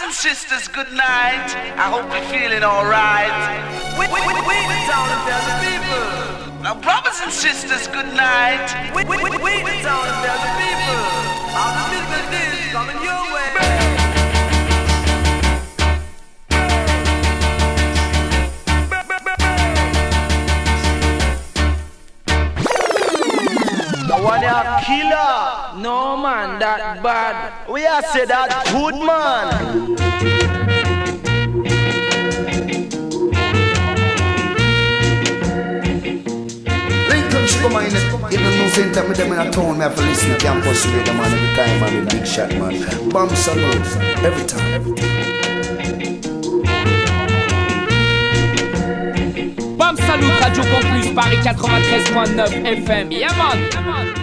Brothers and sisters, good night. I hope you're feeling alright. We, we, we, we town and tell the people. Now, brothers and sisters, good night. We, we, we, we town and tell the people. The business is coming your way. one a killer. No man, that bad. We are say that good man. Come on, even no same time with them in a town, me have to listen to campus radio, man, every time, man, big shot, man. Bomb salute, every time. Every time. Bam Salut Radio Campus Paris 93.9 FM. Yeah man.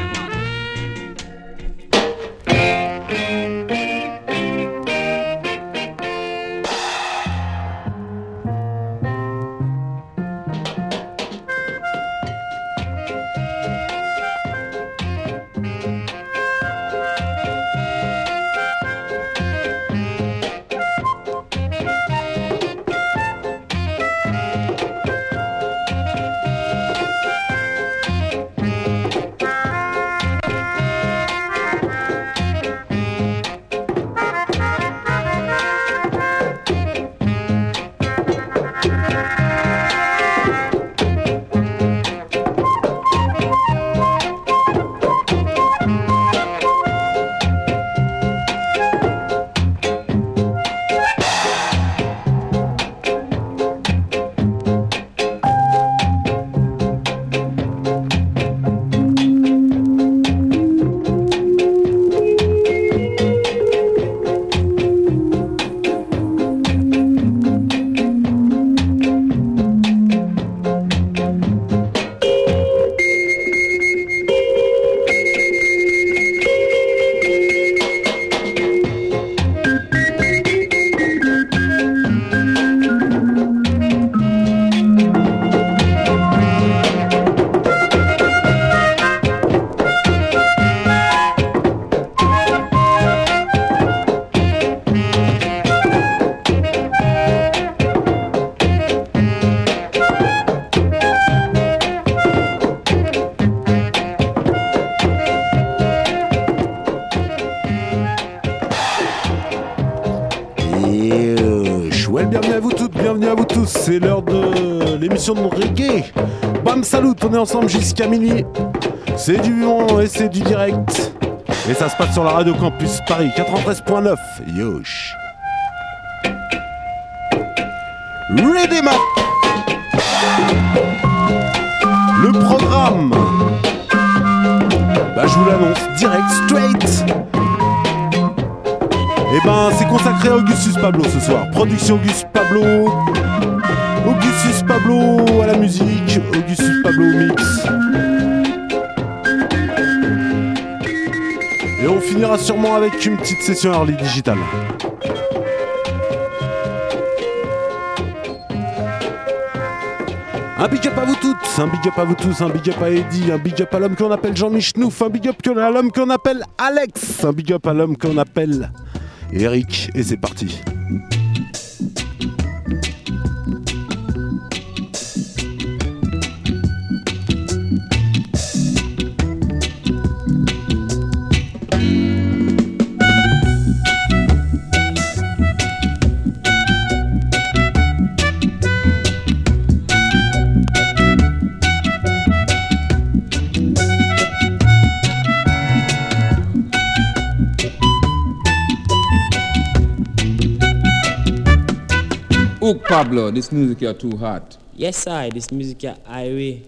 De reggae. Bam salut, on est ensemble jusqu'à minuit. C'est du bon et c'est du direct. Et ça se passe sur la radio campus Paris 93.9. Yosh. Ready Map. Le programme. Bah je vous l'annonce direct, straight. Eh ben c'est consacré à Augustus Pablo ce soir. Production Augustus Pablo. Augustus Pablo à la musique, Augustus Pablo mix. Et on finira sûrement avec une petite session early digital. Un big up à vous toutes, un big up à vous tous, un big up à Eddie, un big up à l'homme qu'on appelle Jean-Mich un big up à l'homme qu'on appelle Alex, un big up à l'homme qu'on appelle Eric, et c'est parti. Pablo, this music are too hot. Yes, I. This music are highway.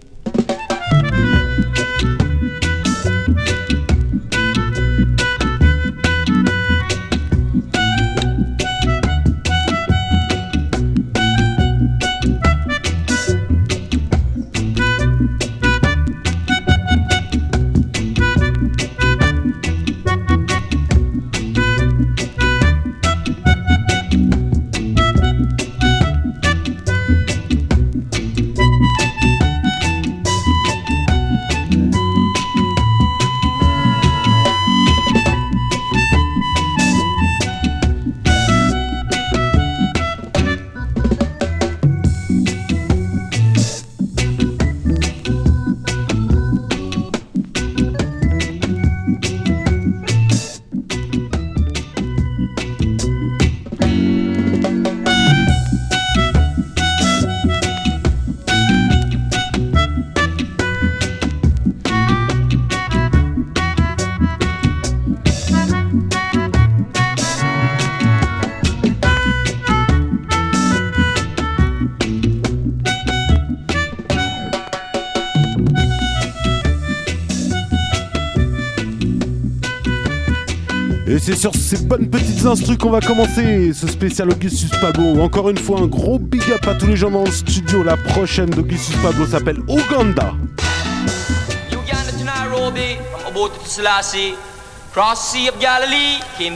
C'est sur ces bonnes petites instrus qu'on va commencer ce spécial Augustus Pablo. Encore une fois, un gros big up à tous les gens dans le studio. La prochaine d'Augustus Pablo s'appelle Uganda.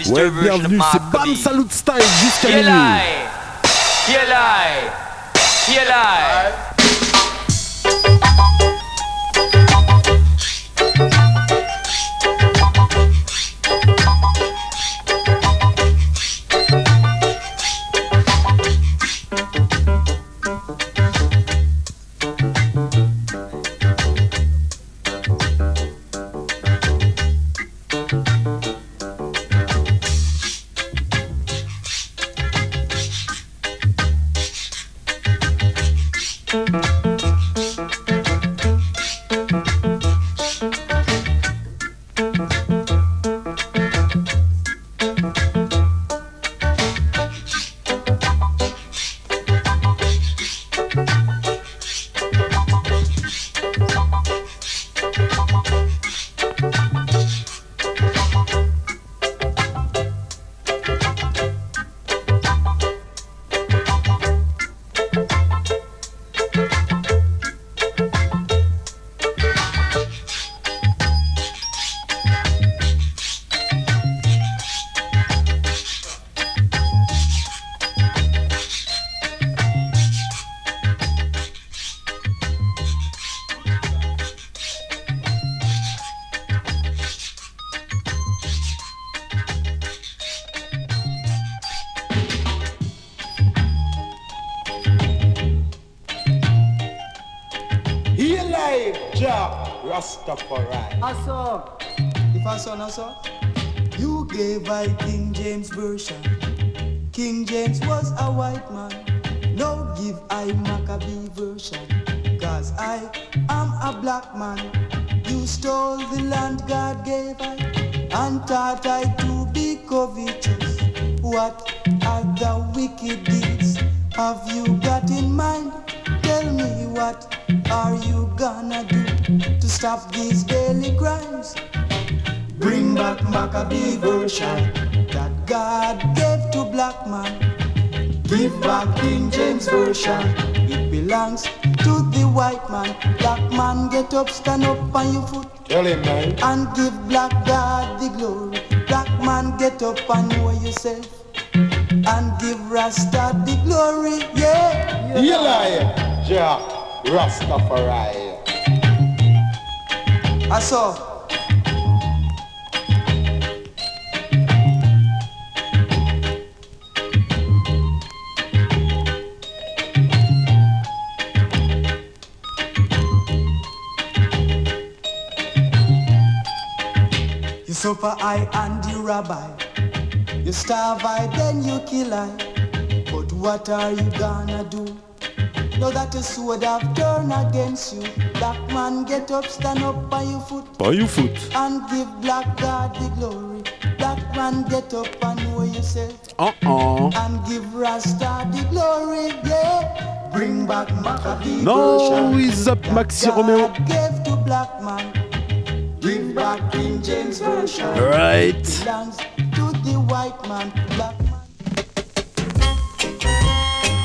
Ouais, bienvenue, c'est Bam. Salut Style jusqu'à Here minuit. lie, here lie, here lie. James version. It belongs to the white man. Black man, get up, stand up on your foot Tell him, man. and give black God the glory. Black man, get up and know yourself and give Rasta the glory. Yeah. Elijah Rastafari. I saw. You suffer I and the rabbi. You starve I, then you kill I. But what are you gonna do? Now that the sword have turned against you, black man get up, stand up on your foot Pas you foot. and give black God the glory. Black man get up and know yourself Oh uh-uh. oh. and give Rasta the glory. Yeah, bring back Maccabee No, he's up Maxi Romeo. Right. Belongs to the white man. Black man.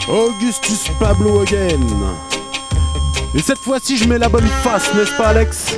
Augustus Pablo again. Et cette fois-ci, je mets la bonne face, n'est-ce pas, Alex?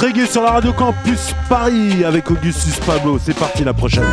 Reggae sur la radio Campus Paris avec Augustus Pablo. C'est parti la prochaine.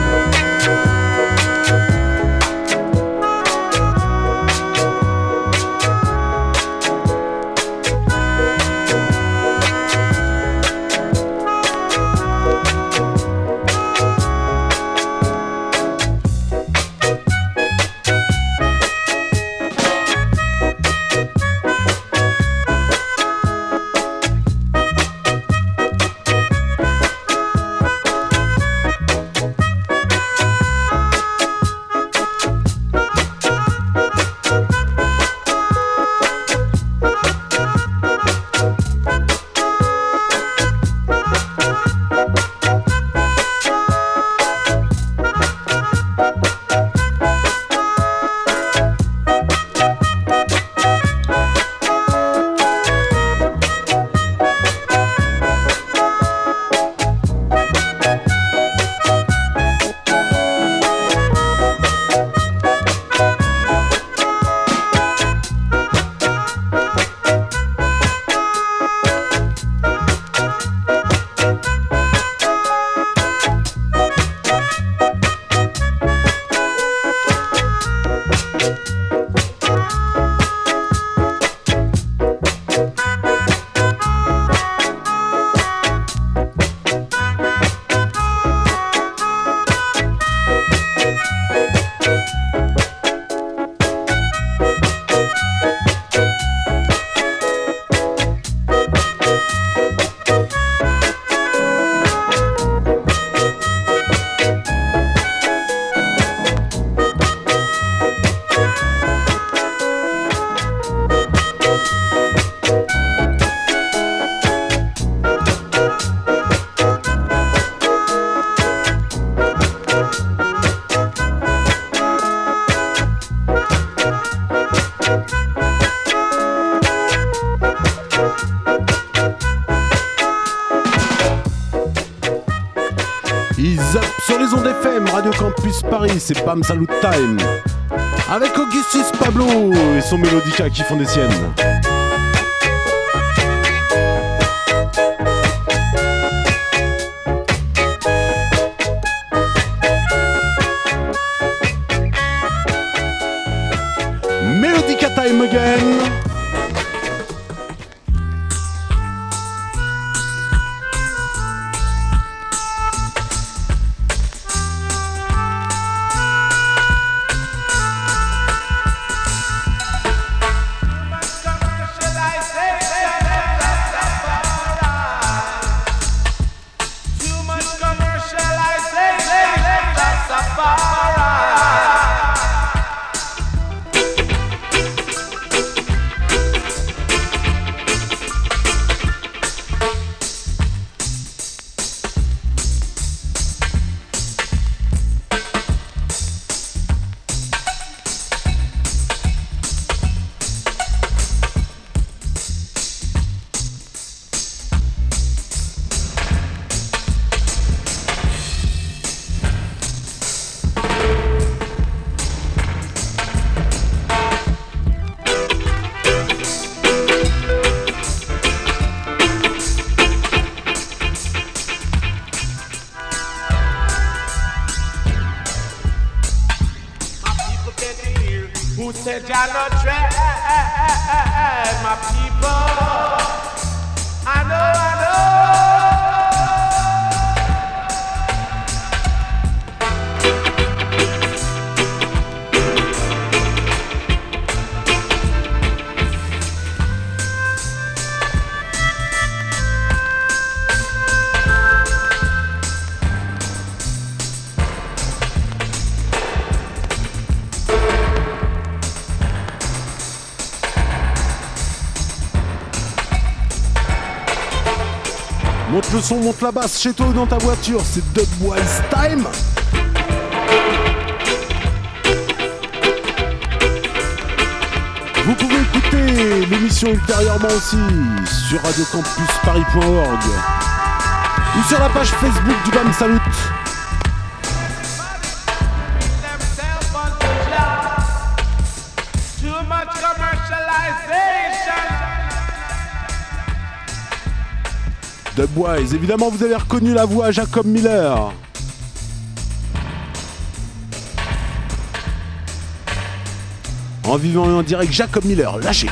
C'est Bam Salut Time. Avec Augustus Pablo et son Mélodica qui font des siennes. Son, monte la basse chez toi ou dans ta voiture, c'est Dubwise Time. Vous pouvez écouter l'émission ultérieurement aussi sur radiocampusparis.org ou sur la page Facebook du BAM Salut. Évidemment, vous avez reconnu la voix Jacob Miller. En vivant et en direct, Jacob Miller, lâchez.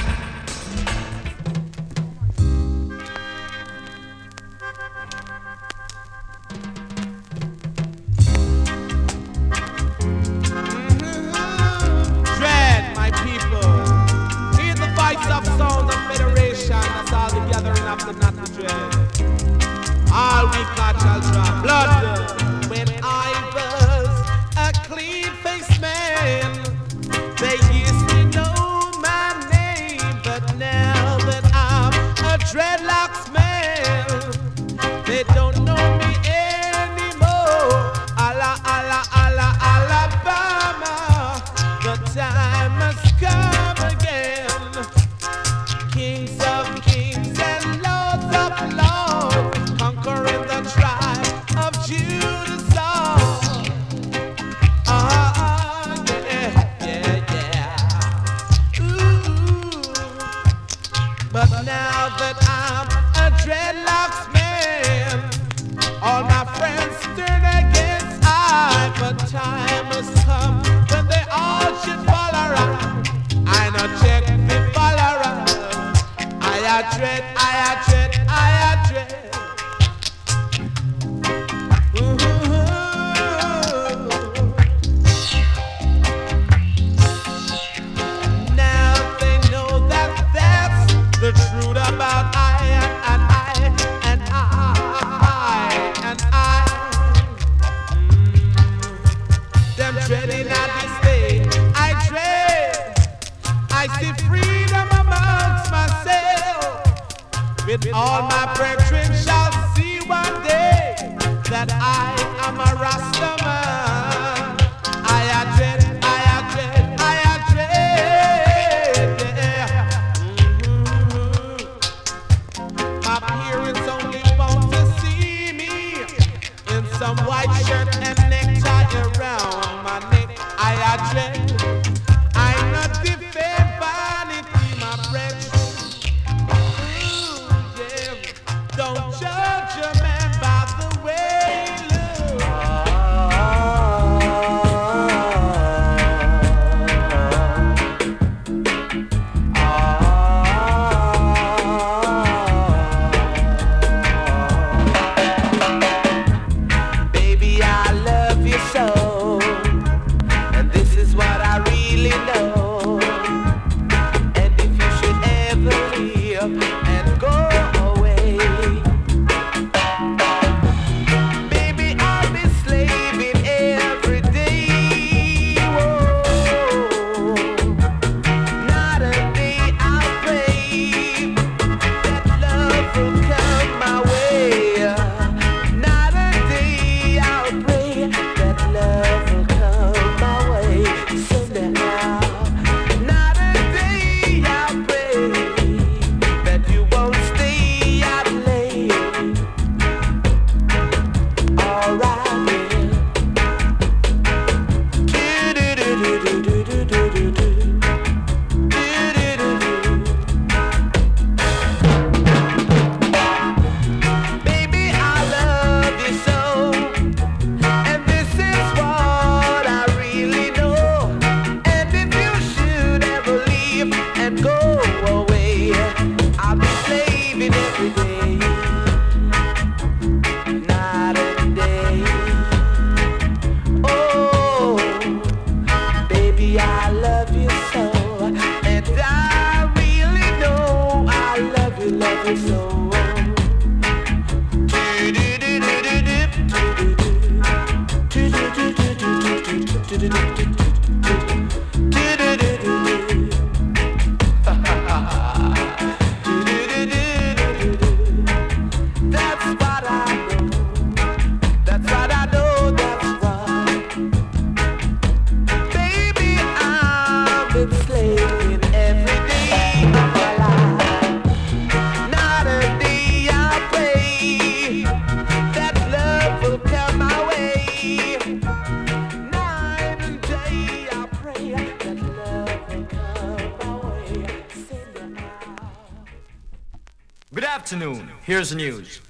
Good afternoon. Here's the news.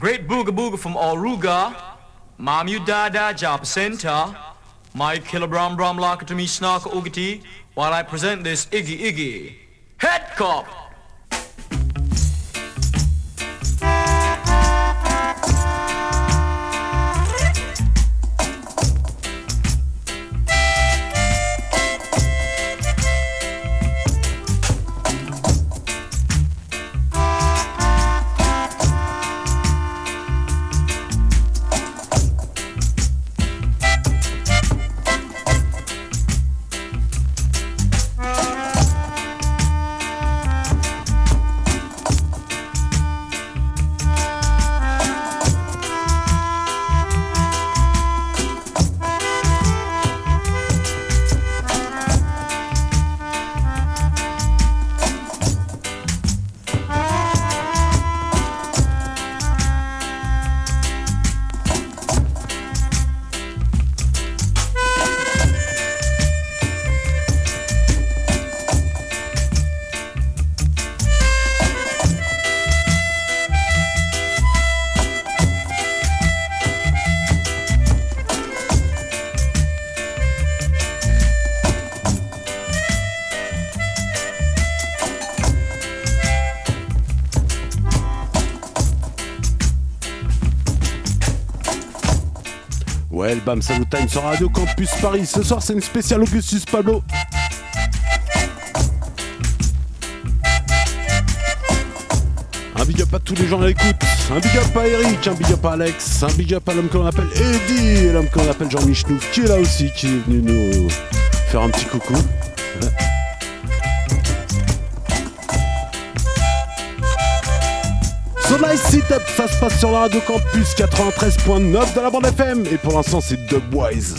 Great Booga Booga from Aruga. Mamu Dada Japa Center, Mike Kilabram Bram Lakatami Snarka Ugati, while I present this Iggy Iggy. Head Cop! Salut Time sur Radio Campus Paris. Ce soir, c'est une spéciale Augustus Pablo. Un big up à tous les gens à l'écoute. Un big up à Eric, un big up à Alex, un big up à l'homme qu'on appelle Eddie et l'homme qu'on appelle Jean Michnouf qui est là aussi, qui est venu nous faire un petit coucou. Ouais. So nice sit up, ça se passe sur la radio campus 93.9 de la bande FM et pour l'instant c'est Dubwise.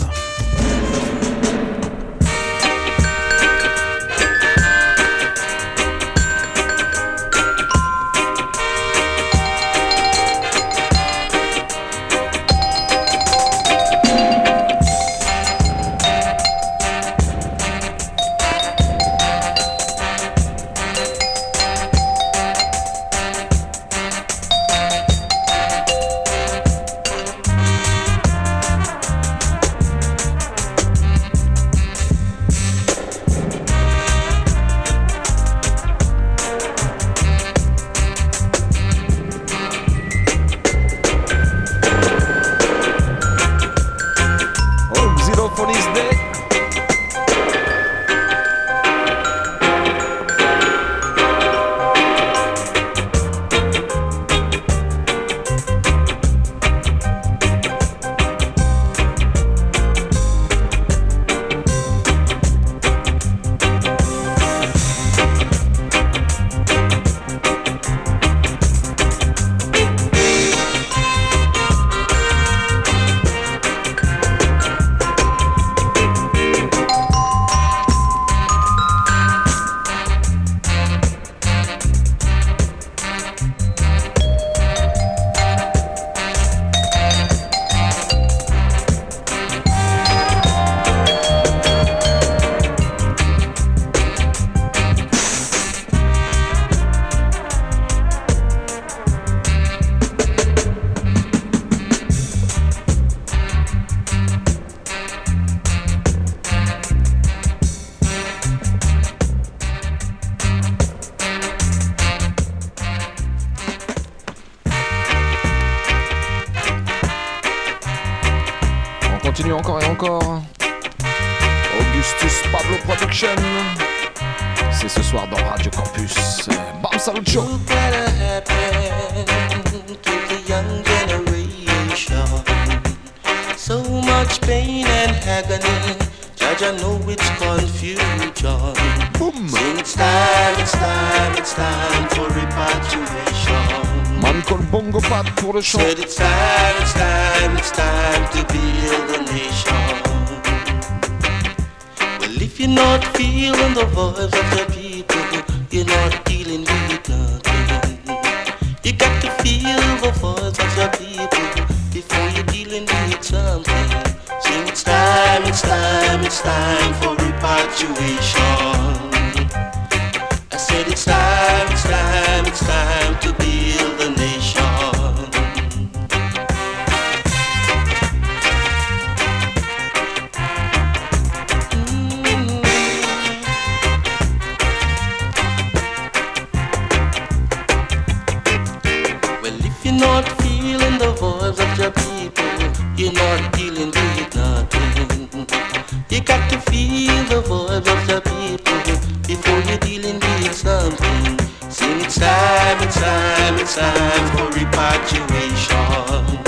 Repatriation.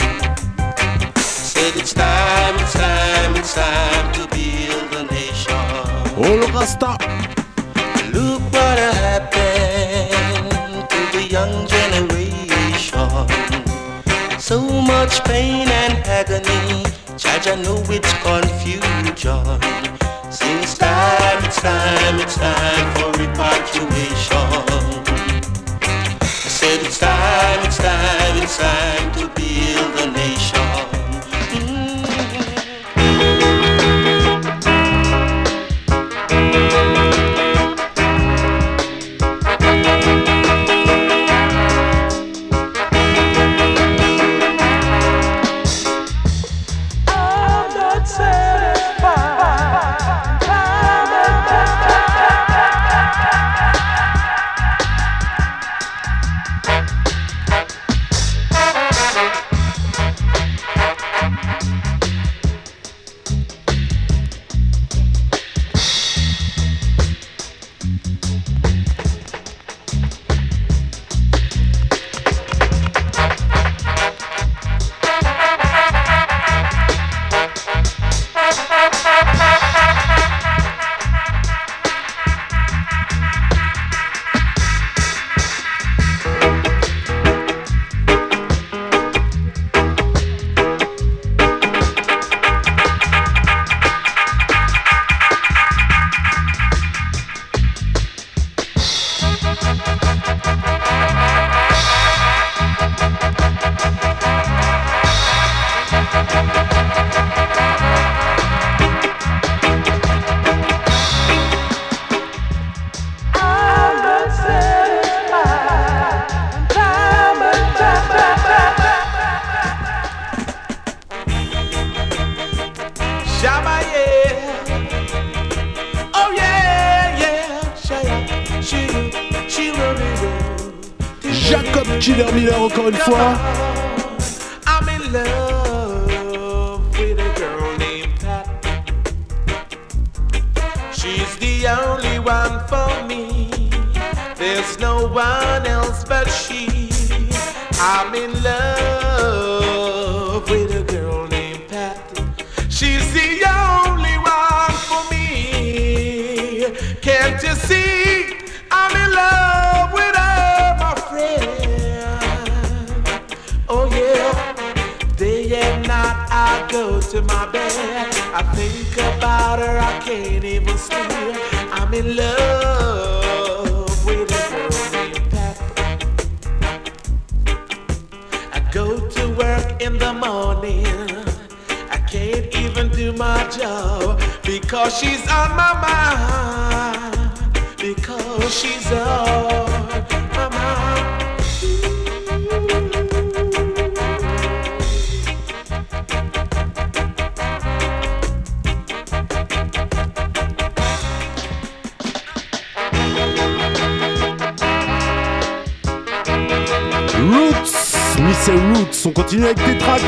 Said it's time, it's time, it's time to build a nation. Oh le Rasta Look what happened to the young generation. So much pain and agony. Judge, I know it's confusion. It's time, it's time, it's time for repatriation. Go to my bed. I think about her, I can't even sleep. I'm in love with a girl named. I go to work in the morning. I can't even do my job because she's on my mind. Because she's on my mind. Miss Roots, on continue avec des tracks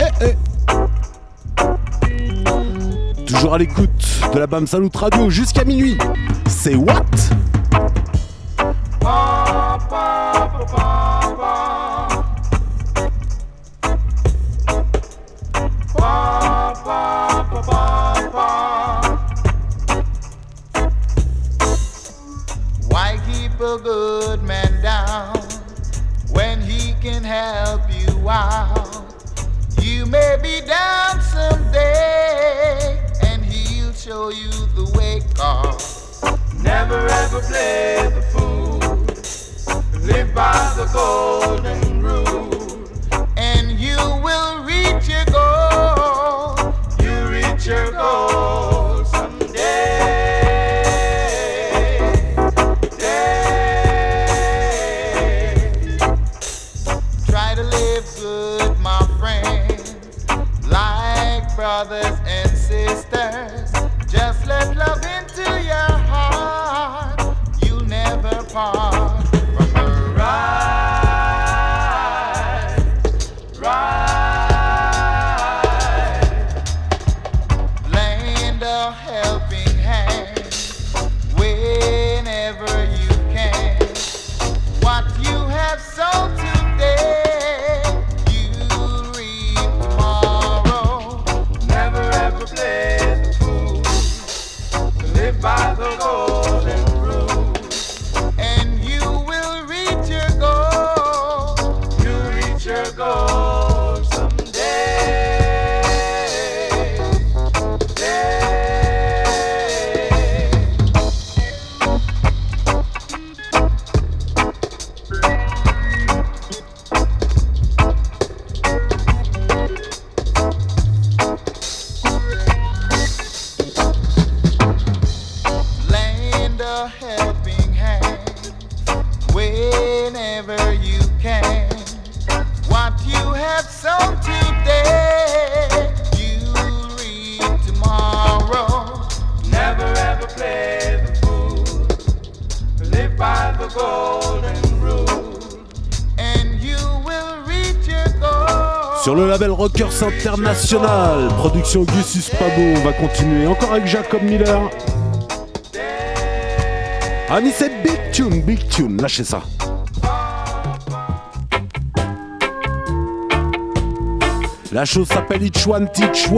Eh, eh. Toujours à l'écoute de la BAM Salut Radio jusqu'à minuit. C'est What? slave the fool. Live by the golden International. Production Gussus Pabot. Va continuer encore avec Jacob Miller. Anissé Big Tune, Big Tune. Lâchez ça. La chose s'appelle Itch One Teach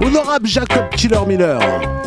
Honorable Jacob Killer Miller.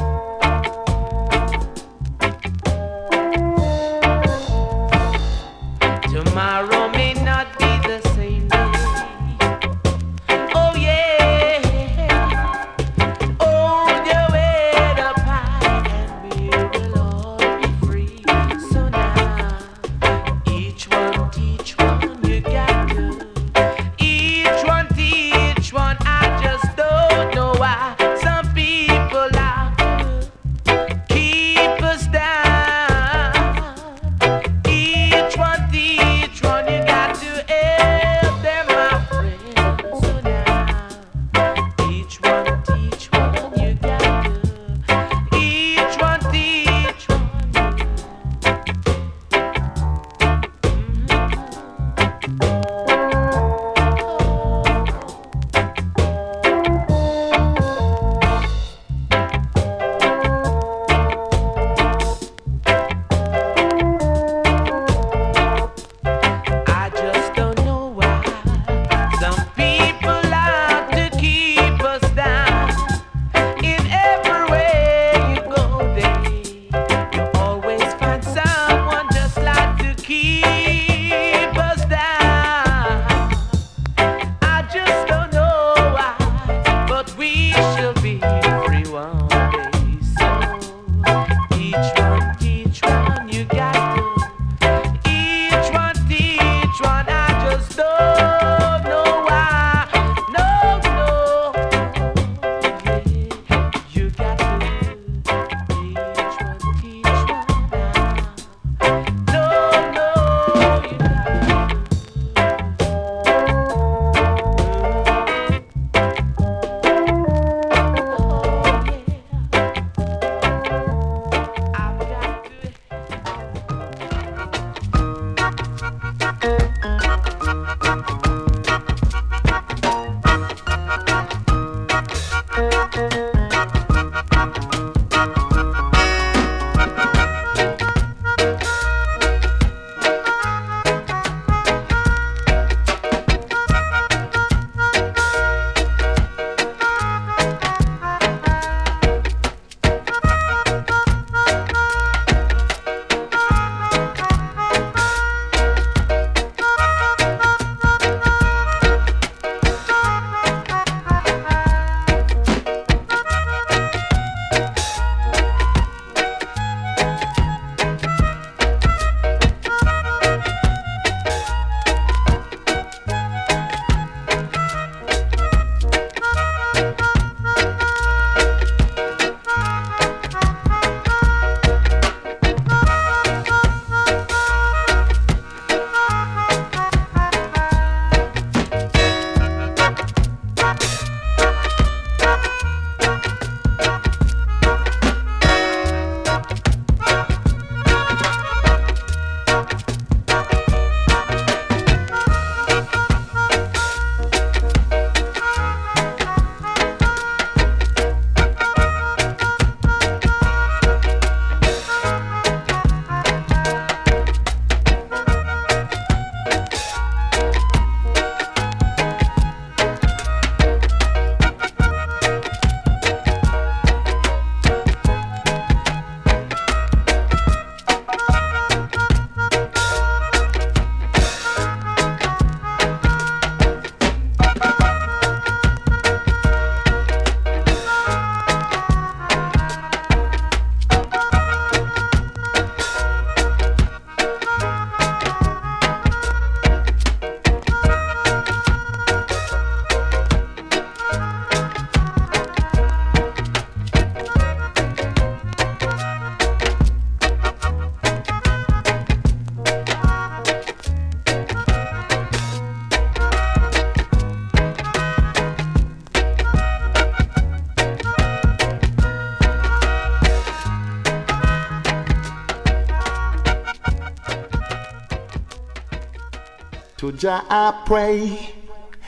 Jah I pray.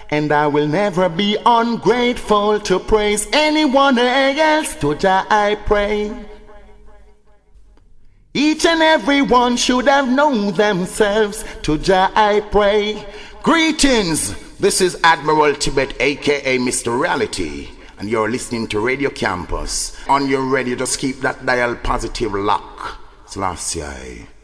And I will never be ungrateful to praise anyone else. To Jah I pray. Each and every one should have known themselves. To Jah I pray. Greetings. This is Admiral Tibet, aka Mr. Reality. And you're listening to Radio Campus. On your radio, just keep that dial positive lock. Selassie.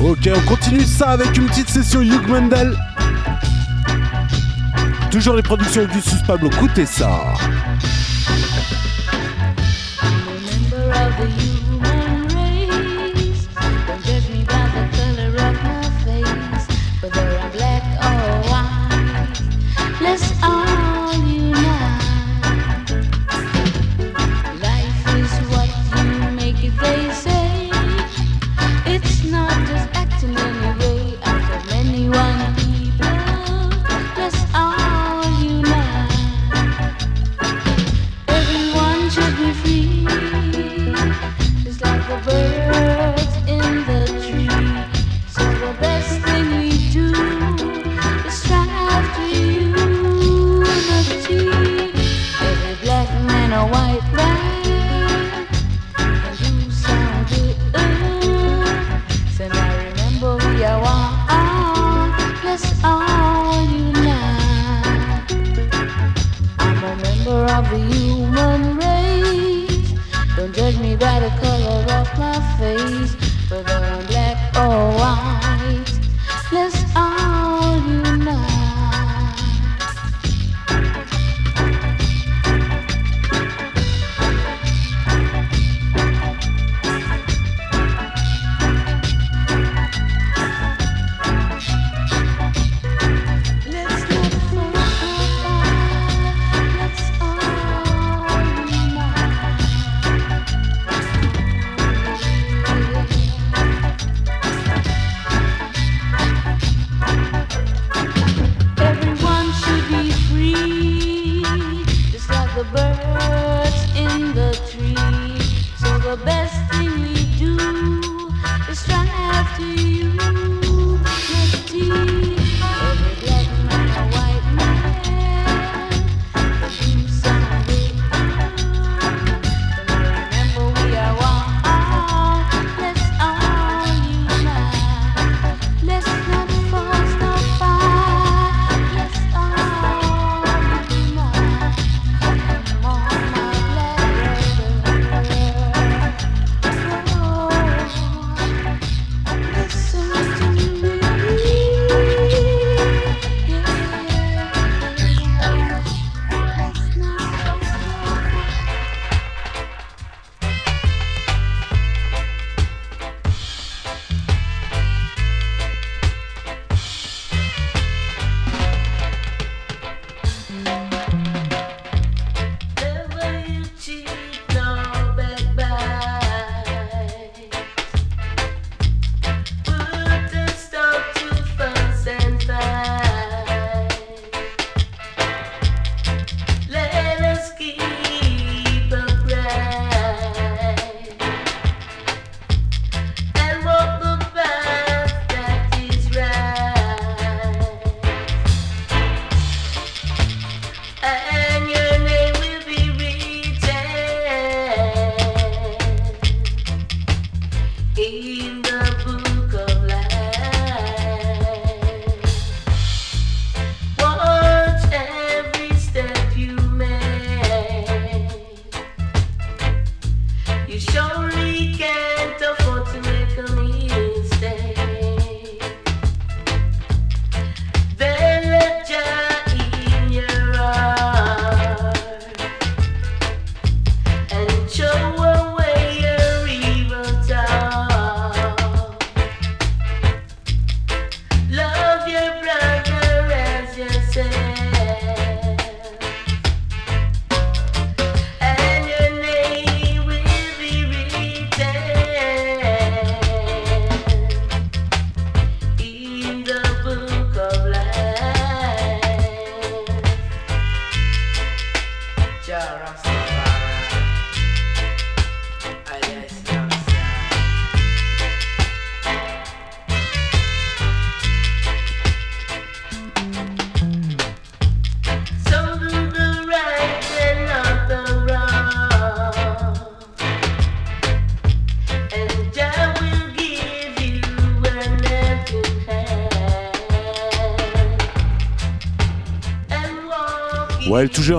Ok, on continue ça avec une petite session Hugh Mendel. Toujours les productions Augustus Pablo, écoutez ça.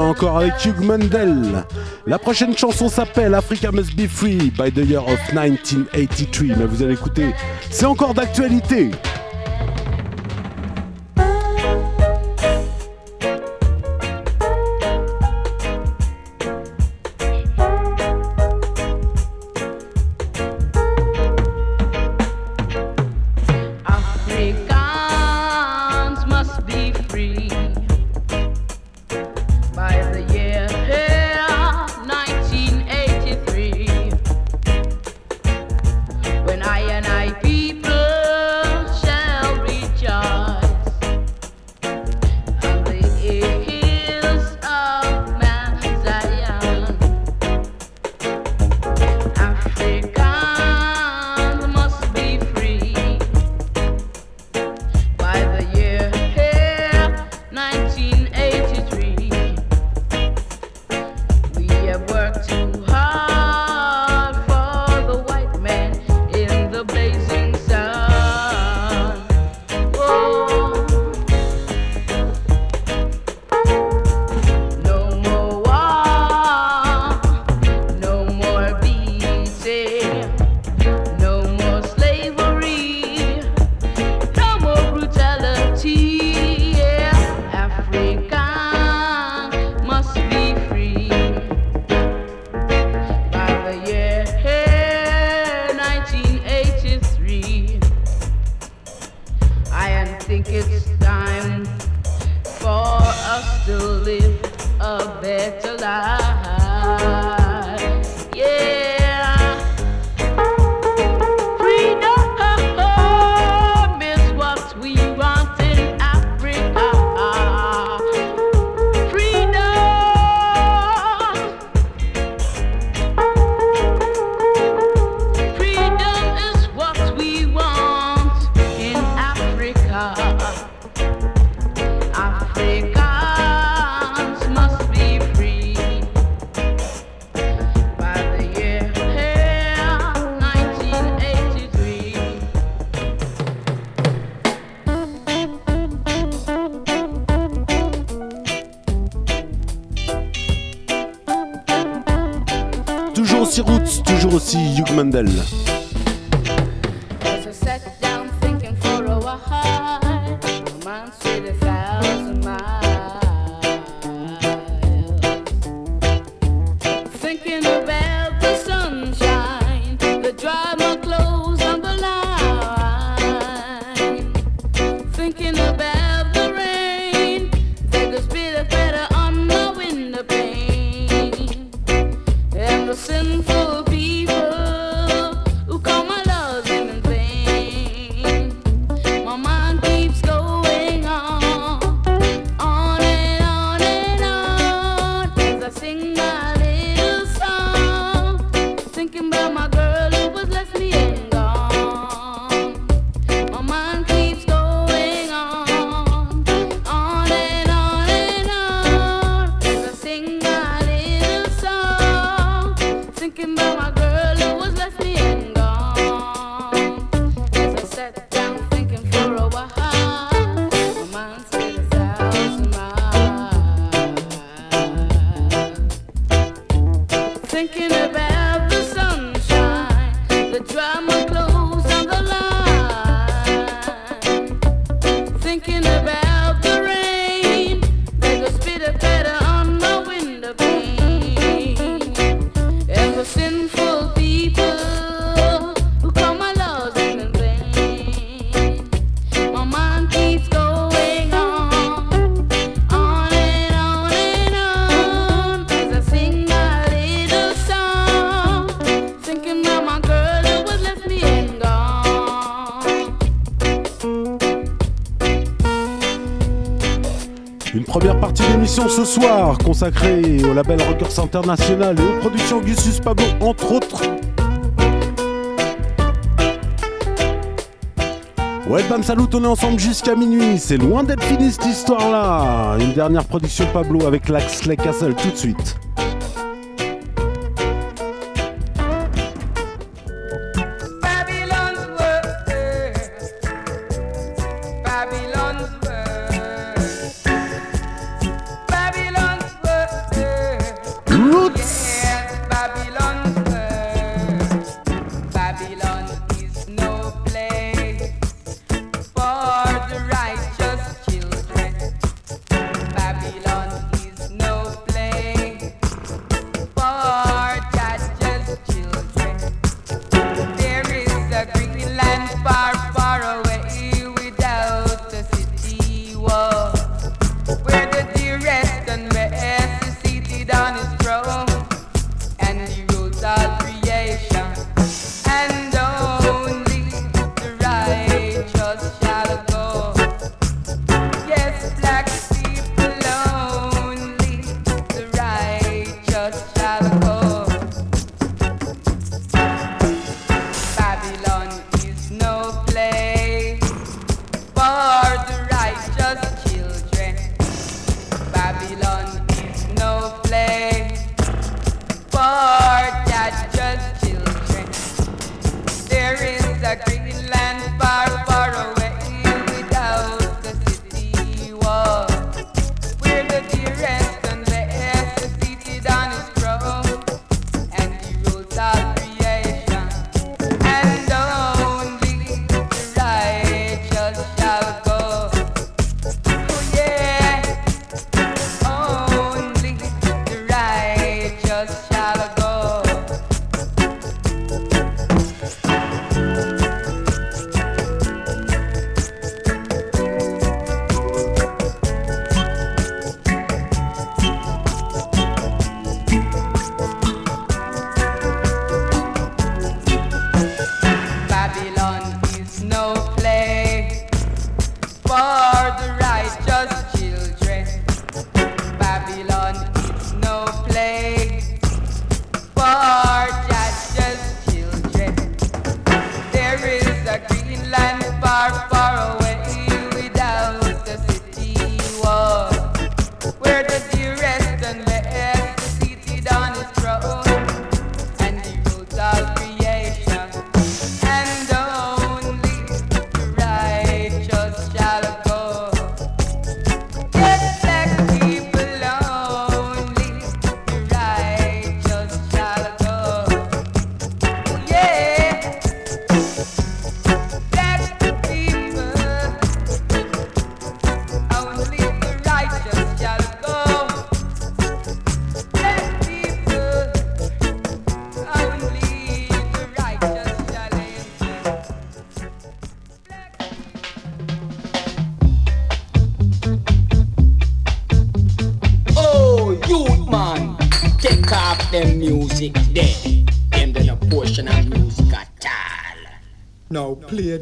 encore avec Hugh Mundell. La prochaine chanson s'appelle Africa Must Be Free by the Year of 1983. Mais vous allez écouter, c'est encore d'actualité. consacré au label Rockers International et aux productions Gussus Pablo, entre autres. Ouais, bam, salut, on est ensemble jusqu'à minuit. C'est loin d'être fini cette histoire-là. Une dernière production Pablo avec l'Axley Castle tout de suite.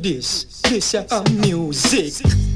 this, this is a music.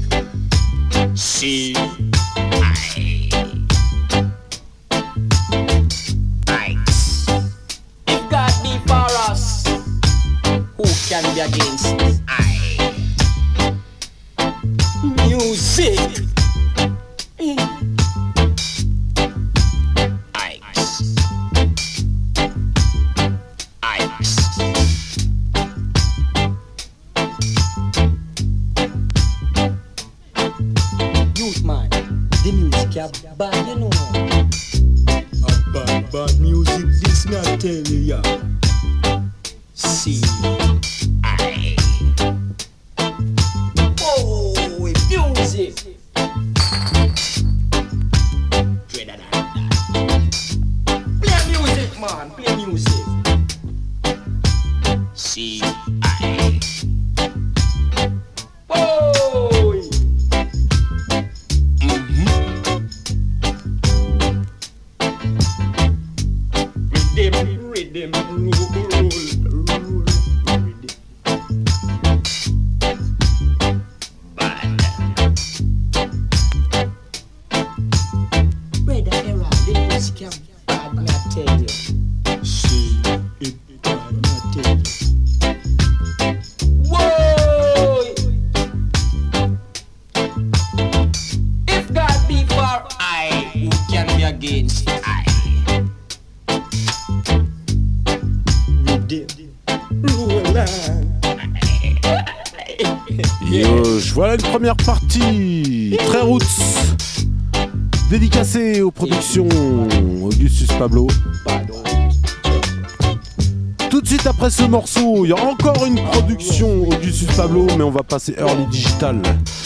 Versus Pablo, mais on va passer early digital.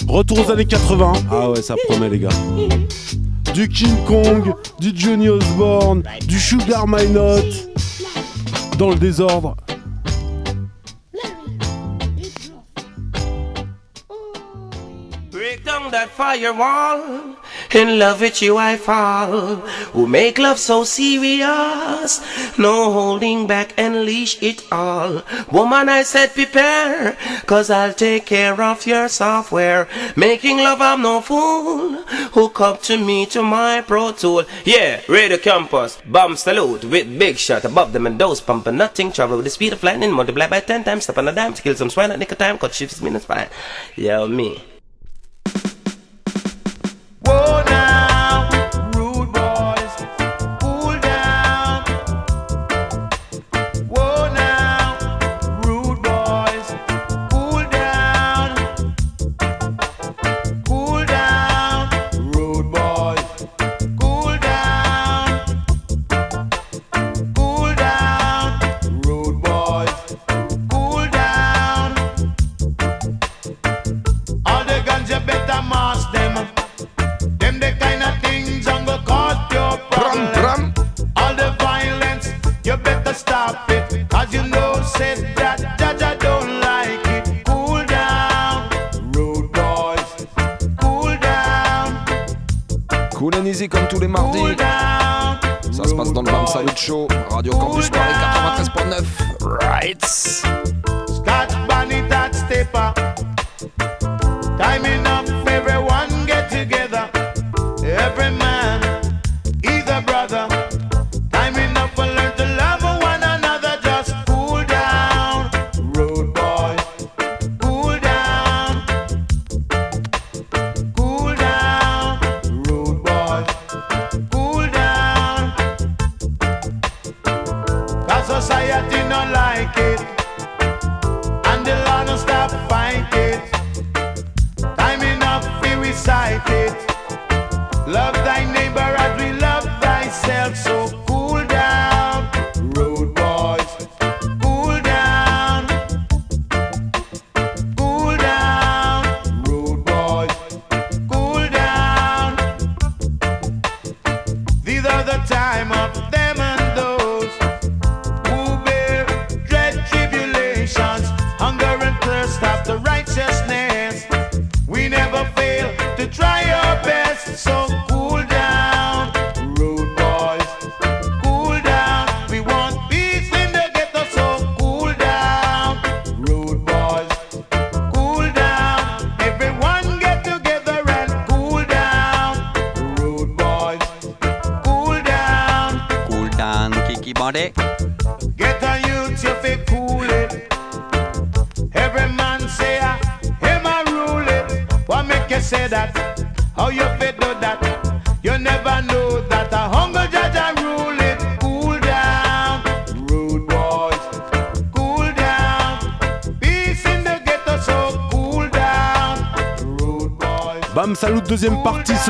Retour aux années 80. Ah ouais, ça promet, les gars. Du King Kong, du Johnny Osborne, du Sugar My Note. Dans le désordre. in love with you I fall. Who make love so serious, no holding back, unleash it all. Woman, I said prepare, cause I'll take care of your software. Making love, I'm no fool. Hook up to me to my pro tool. Yeah, Radio Campus, bomb salute with big shot above them and those and nothing. Travel with the speed of lightning, multiply by 10 times, step on a dime to kill some swine at nickel time, cut shifts minutes fine. Yeah, me.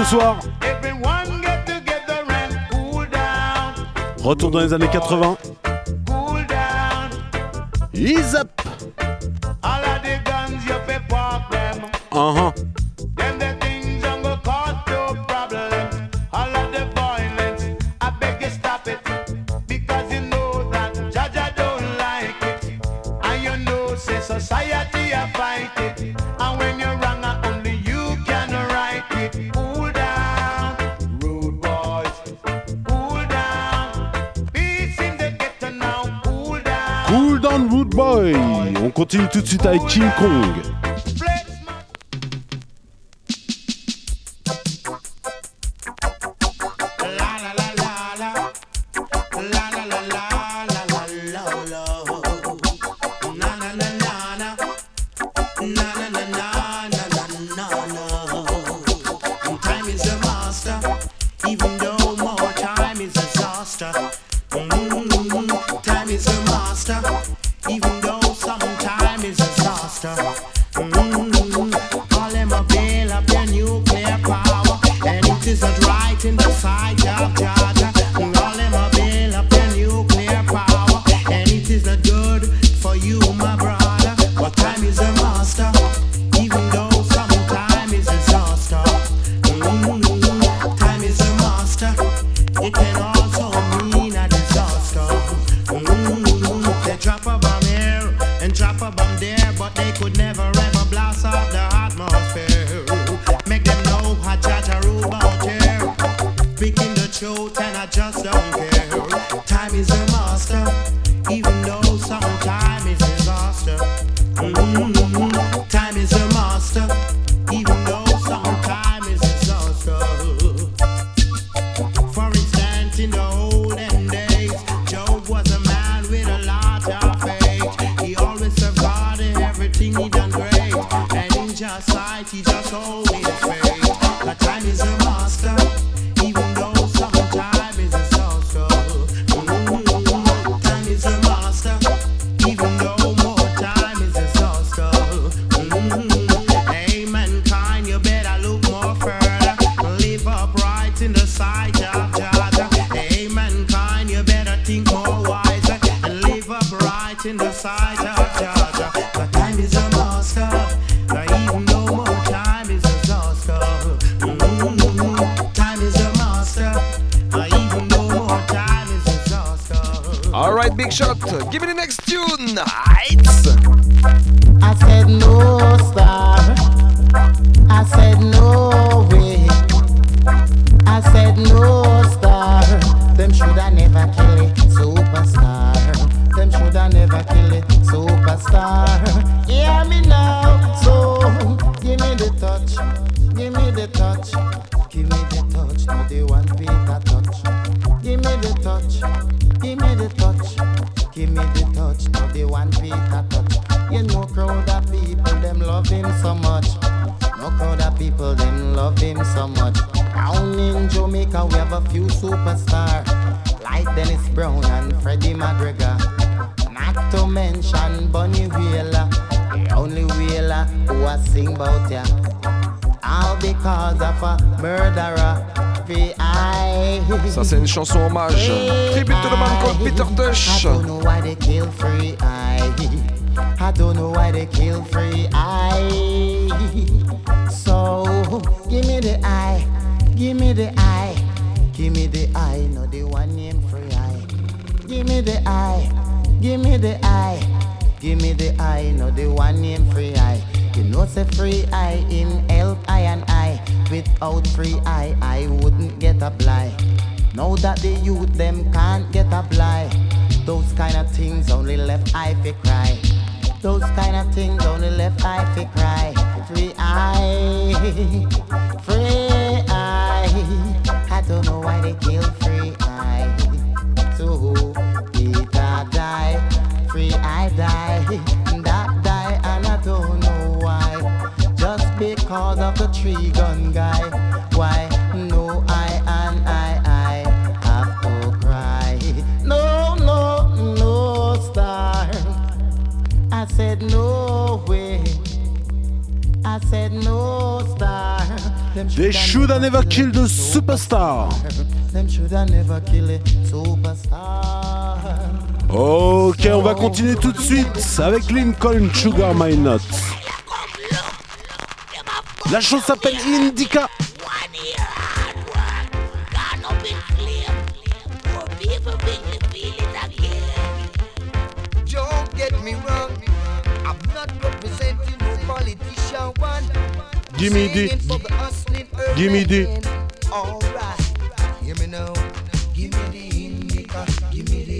soir. Retour dans les années 80. Chai Kong Kung. hands of a murderer. Ça, c'est une chanson hommage. Tribute to the man called Peter Tosh. I don't know why they kill free I. I don't know why they kill free I. So, give me the eye, give me the eye, give me the eye, no the one named free eye. Give me the eye, give me the eye, give me the eye, no the one named free eye. You know, say free eye in help, I and I without free eye, I wouldn't get a fly. Now that the youth them can't get a fly. Those kind of things only left I fi cry. Those kind of things only left I fi cry. Free eye, free eye. I don't know why they kill free eye. So it a die, free eye die, that die, and I don't know why. Just because of the trigger. They should have never killed the superstar. Ok, on va continuer tout de suite avec Lincoln Sugar My Nuts. La chose s'appelle Indica. Gimme the, gimme the. Alright, hear me now. Gimme the indica, gimme the.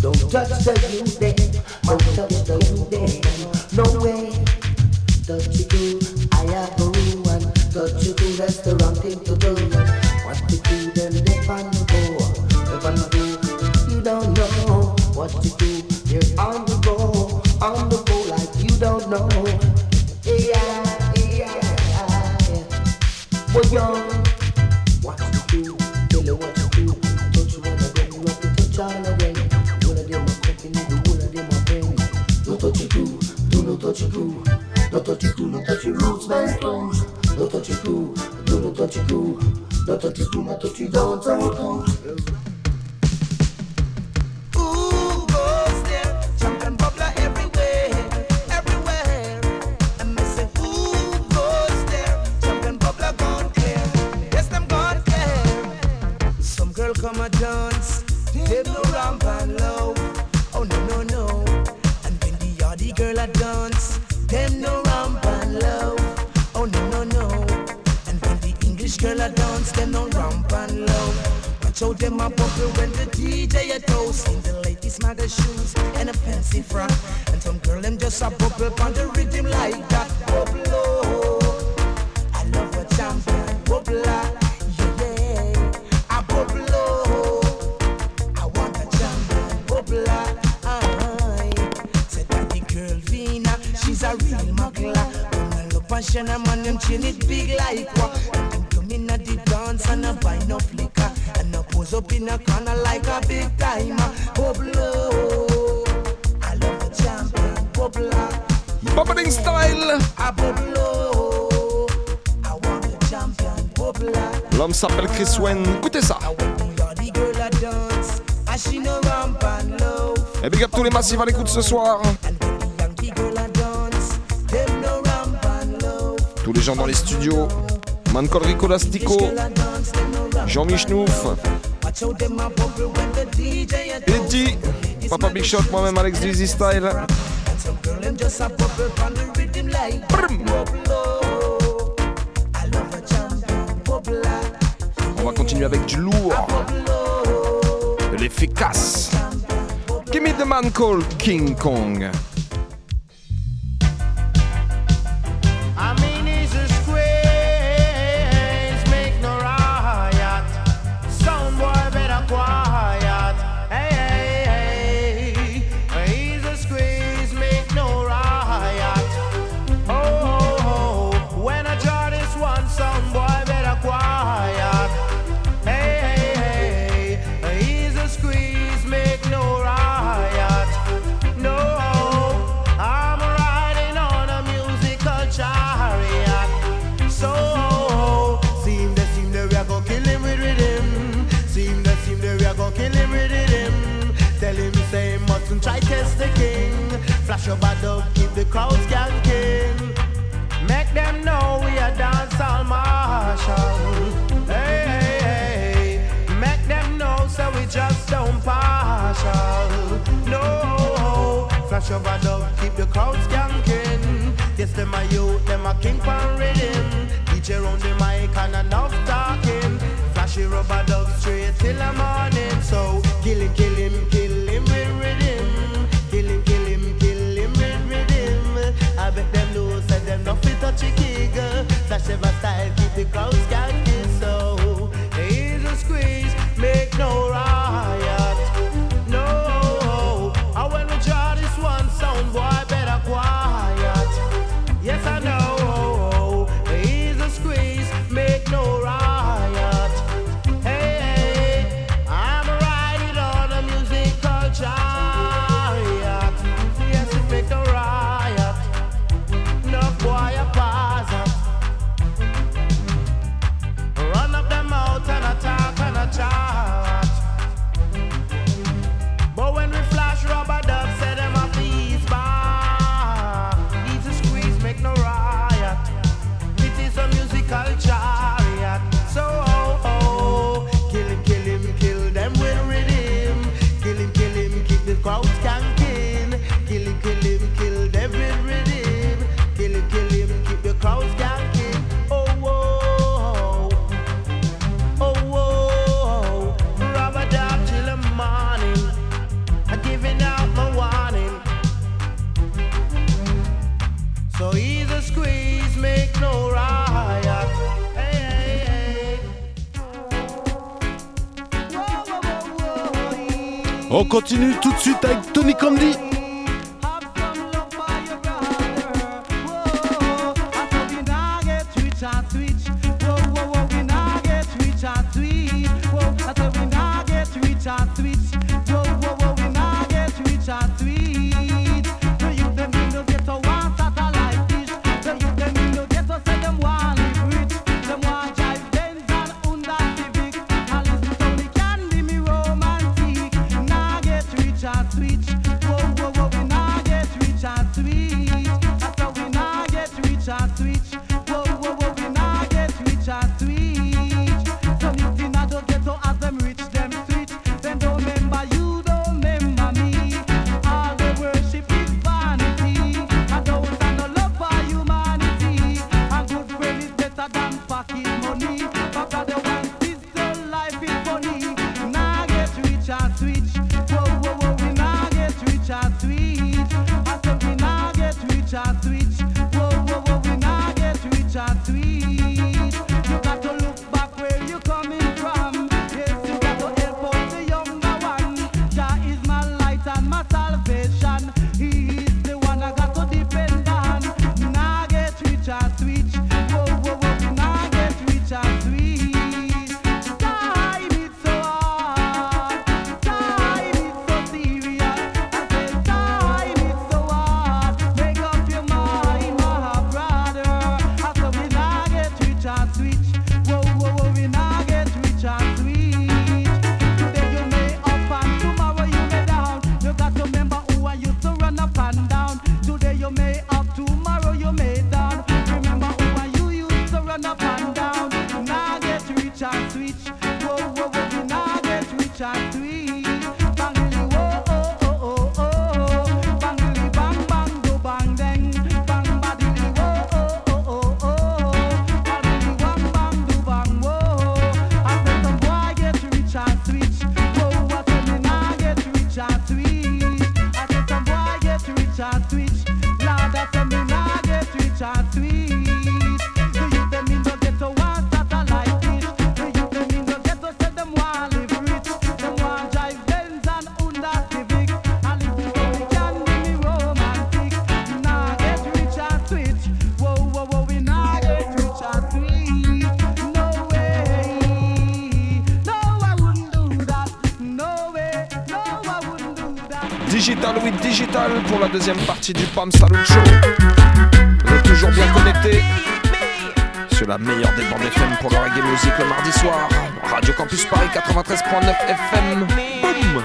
Don't touch the you there. Don't touch the you there. l'écoute ce soir. Tous les gens dans les studios. Mancol Rico Lastico. Jean Michnouf. Eddie. Papa Big Shot, moi-même Alex Dizzy Style. On va continuer avec du lourd. De l'efficace. Give me the man called King Kong. Chubba Dub keep the crowd skanking. Make them know we are dancehall marshal. Hey, hey, hey. Make them know so we just don't partial. No. Flash Chubba Dub keep the crowds skanking. Yes, them are youth, them a king pan rhythm. DJ round the mic and enough talking. Flashy rubber dub straight till the morning. So, gilly, gilly. continue tout de suite avec Tony Candy. deuxième partie du PAM Salut Show. Vous êtes toujours bien connectés sur la meilleure des bandes FM pour le reggae musique le mardi soir. Radio Campus Paris 93.9 FM. Boum!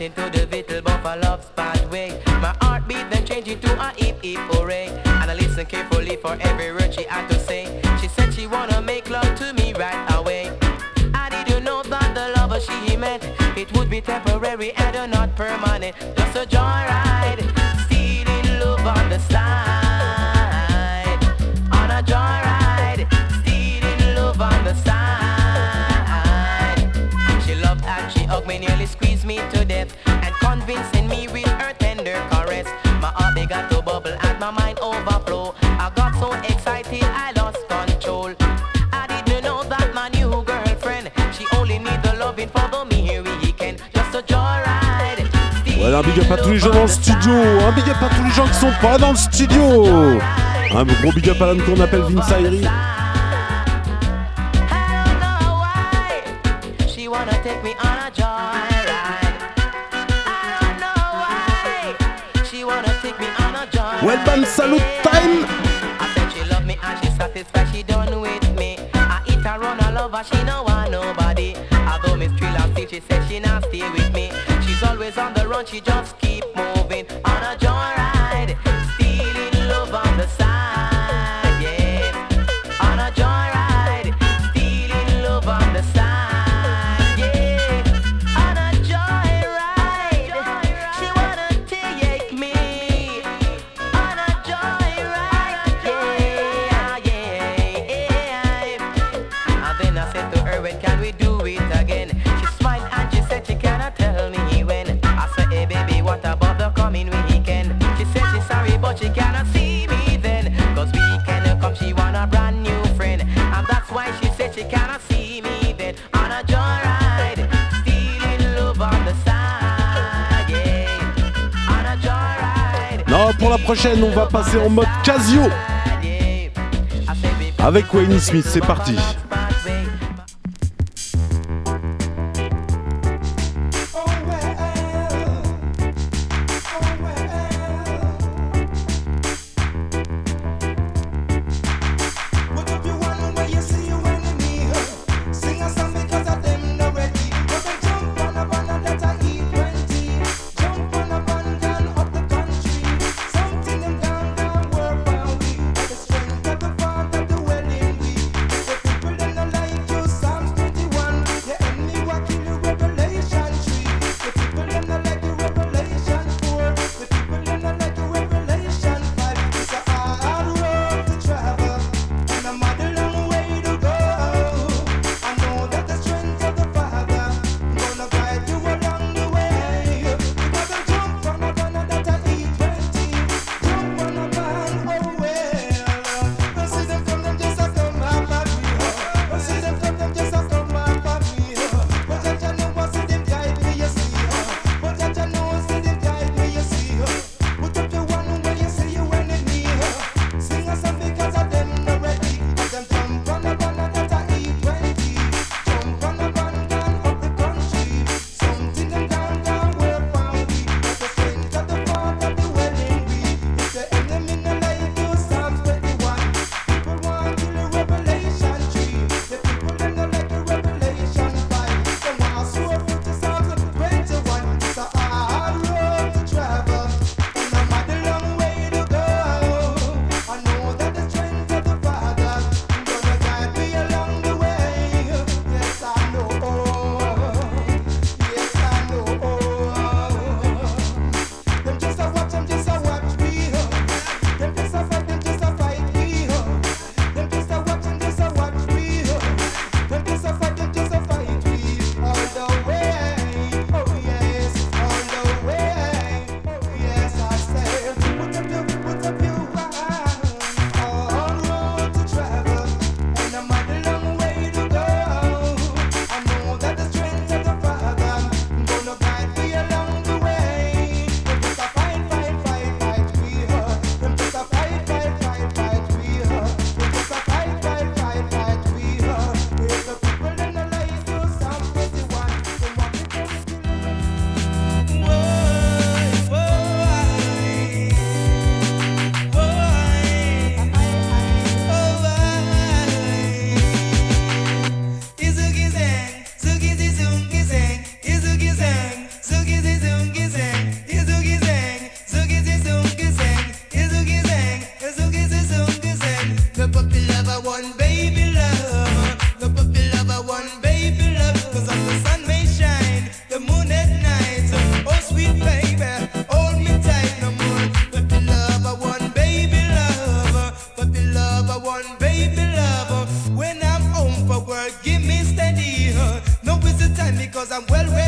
into the Vittle Buffalo spot way. My heartbeat then change it to a hip hip hooray. for every word she had to say. She said she wanna make love to me right away. I didn't know that the lover she meant, it would be temporary and not permanent. Just a joyride. Alors, un big up à tous les gens dans le studio. Un big up à tous les gens qui sont pas dans le studio. Un gros big up à l'homme qu'on appelle Vince Ayri. on va passer en mode Casio avec Wayne Smith. C'est parti. because I'm well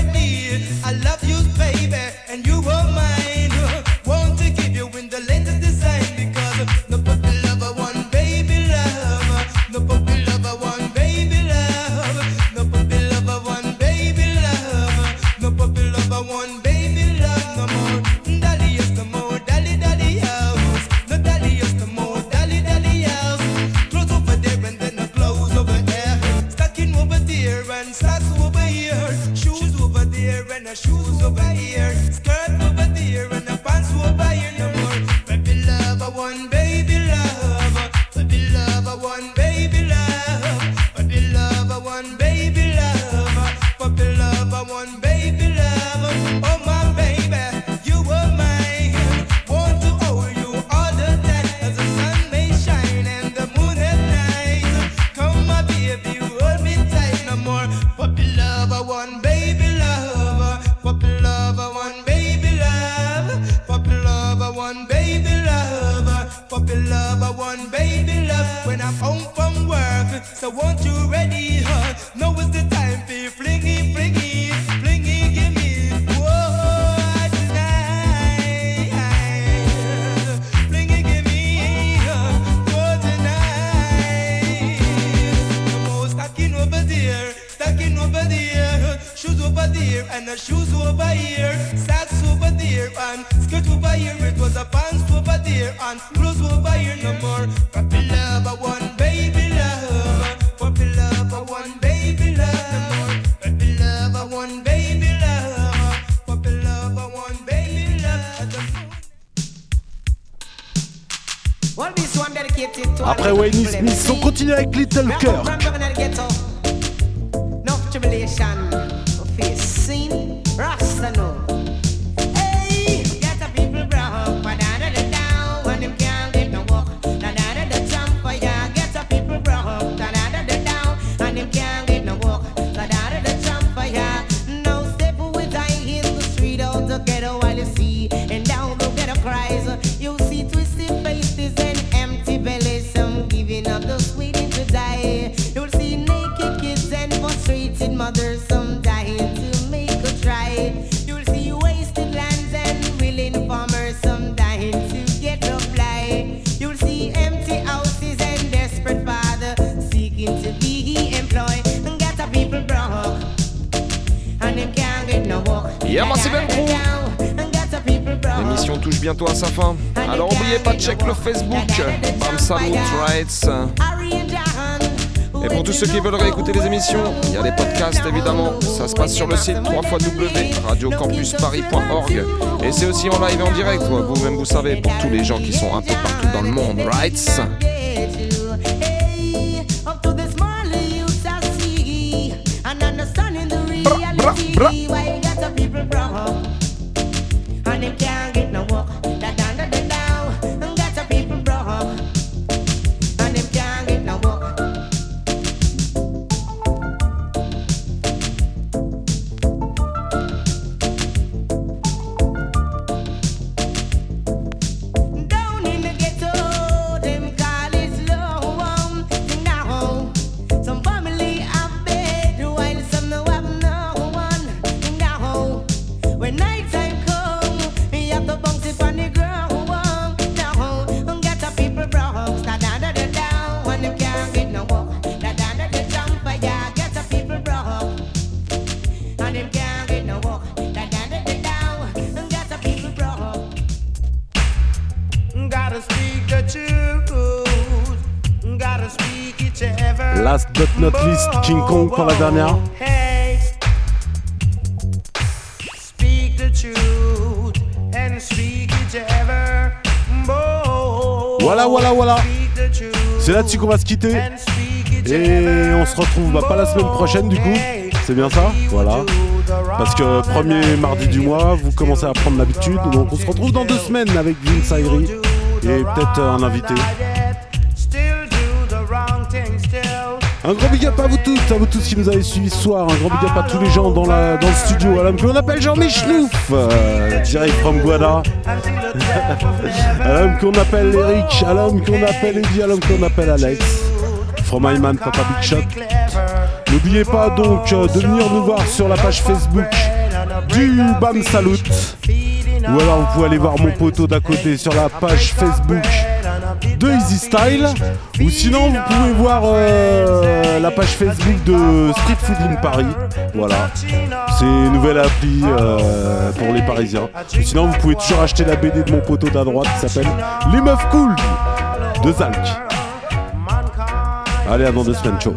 avec Little Yeah, pro. L'émission touche bientôt à sa fin. Alors n'oubliez pas de check le Facebook. Bam Salut Rights. Et pour tous ceux qui veulent réécouter les émissions, il y a les podcasts évidemment. Ça se passe sur le site www.radiocampusparis.org. Et c'est aussi en live et en direct, vous-même vous savez, pour tous les gens qui sont un peu partout dans le monde. Rights. Up to the King Kong pour la dernière. Voilà, voilà, voilà. C'est là-dessus qu'on va se quitter. Et on se retrouve bah, pas la semaine prochaine du coup. C'est bien ça Voilà. Parce que premier mardi du mois, vous commencez à prendre l'habitude. Donc on se retrouve dans deux semaines avec Vince Ayri et peut-être un invité. Un grand big up à vous tous, à vous tous qui nous avez suivis ce soir. Un grand big up à tous les gens dans, le studio. À l'homme que appelle Jean-Michel euh, direct from Guada. à l'homme qu'on appelle Eric, à l'homme qu'on appelle Eddie, à l'homme qu'on appelle Alex. From Ayman, Papa Big Shot. N'oubliez pas donc euh, de venir nous voir sur la page Facebook du BAM Salut. Ou alors vous pouvez aller voir mon poteau d'à côté sur la page Facebook de Easy Style. Ou sinon vous pouvez voir euh, la page Facebook de Street Food in Paris. Voilà. C'est une nouvelle appli euh, pour les Parisiens. Ou sinon vous pouvez toujours acheter la BD de mon poteau d'à droite qui s'appelle Les Meufs Cool de Zalk. Allez, dans deux semaines, ciao.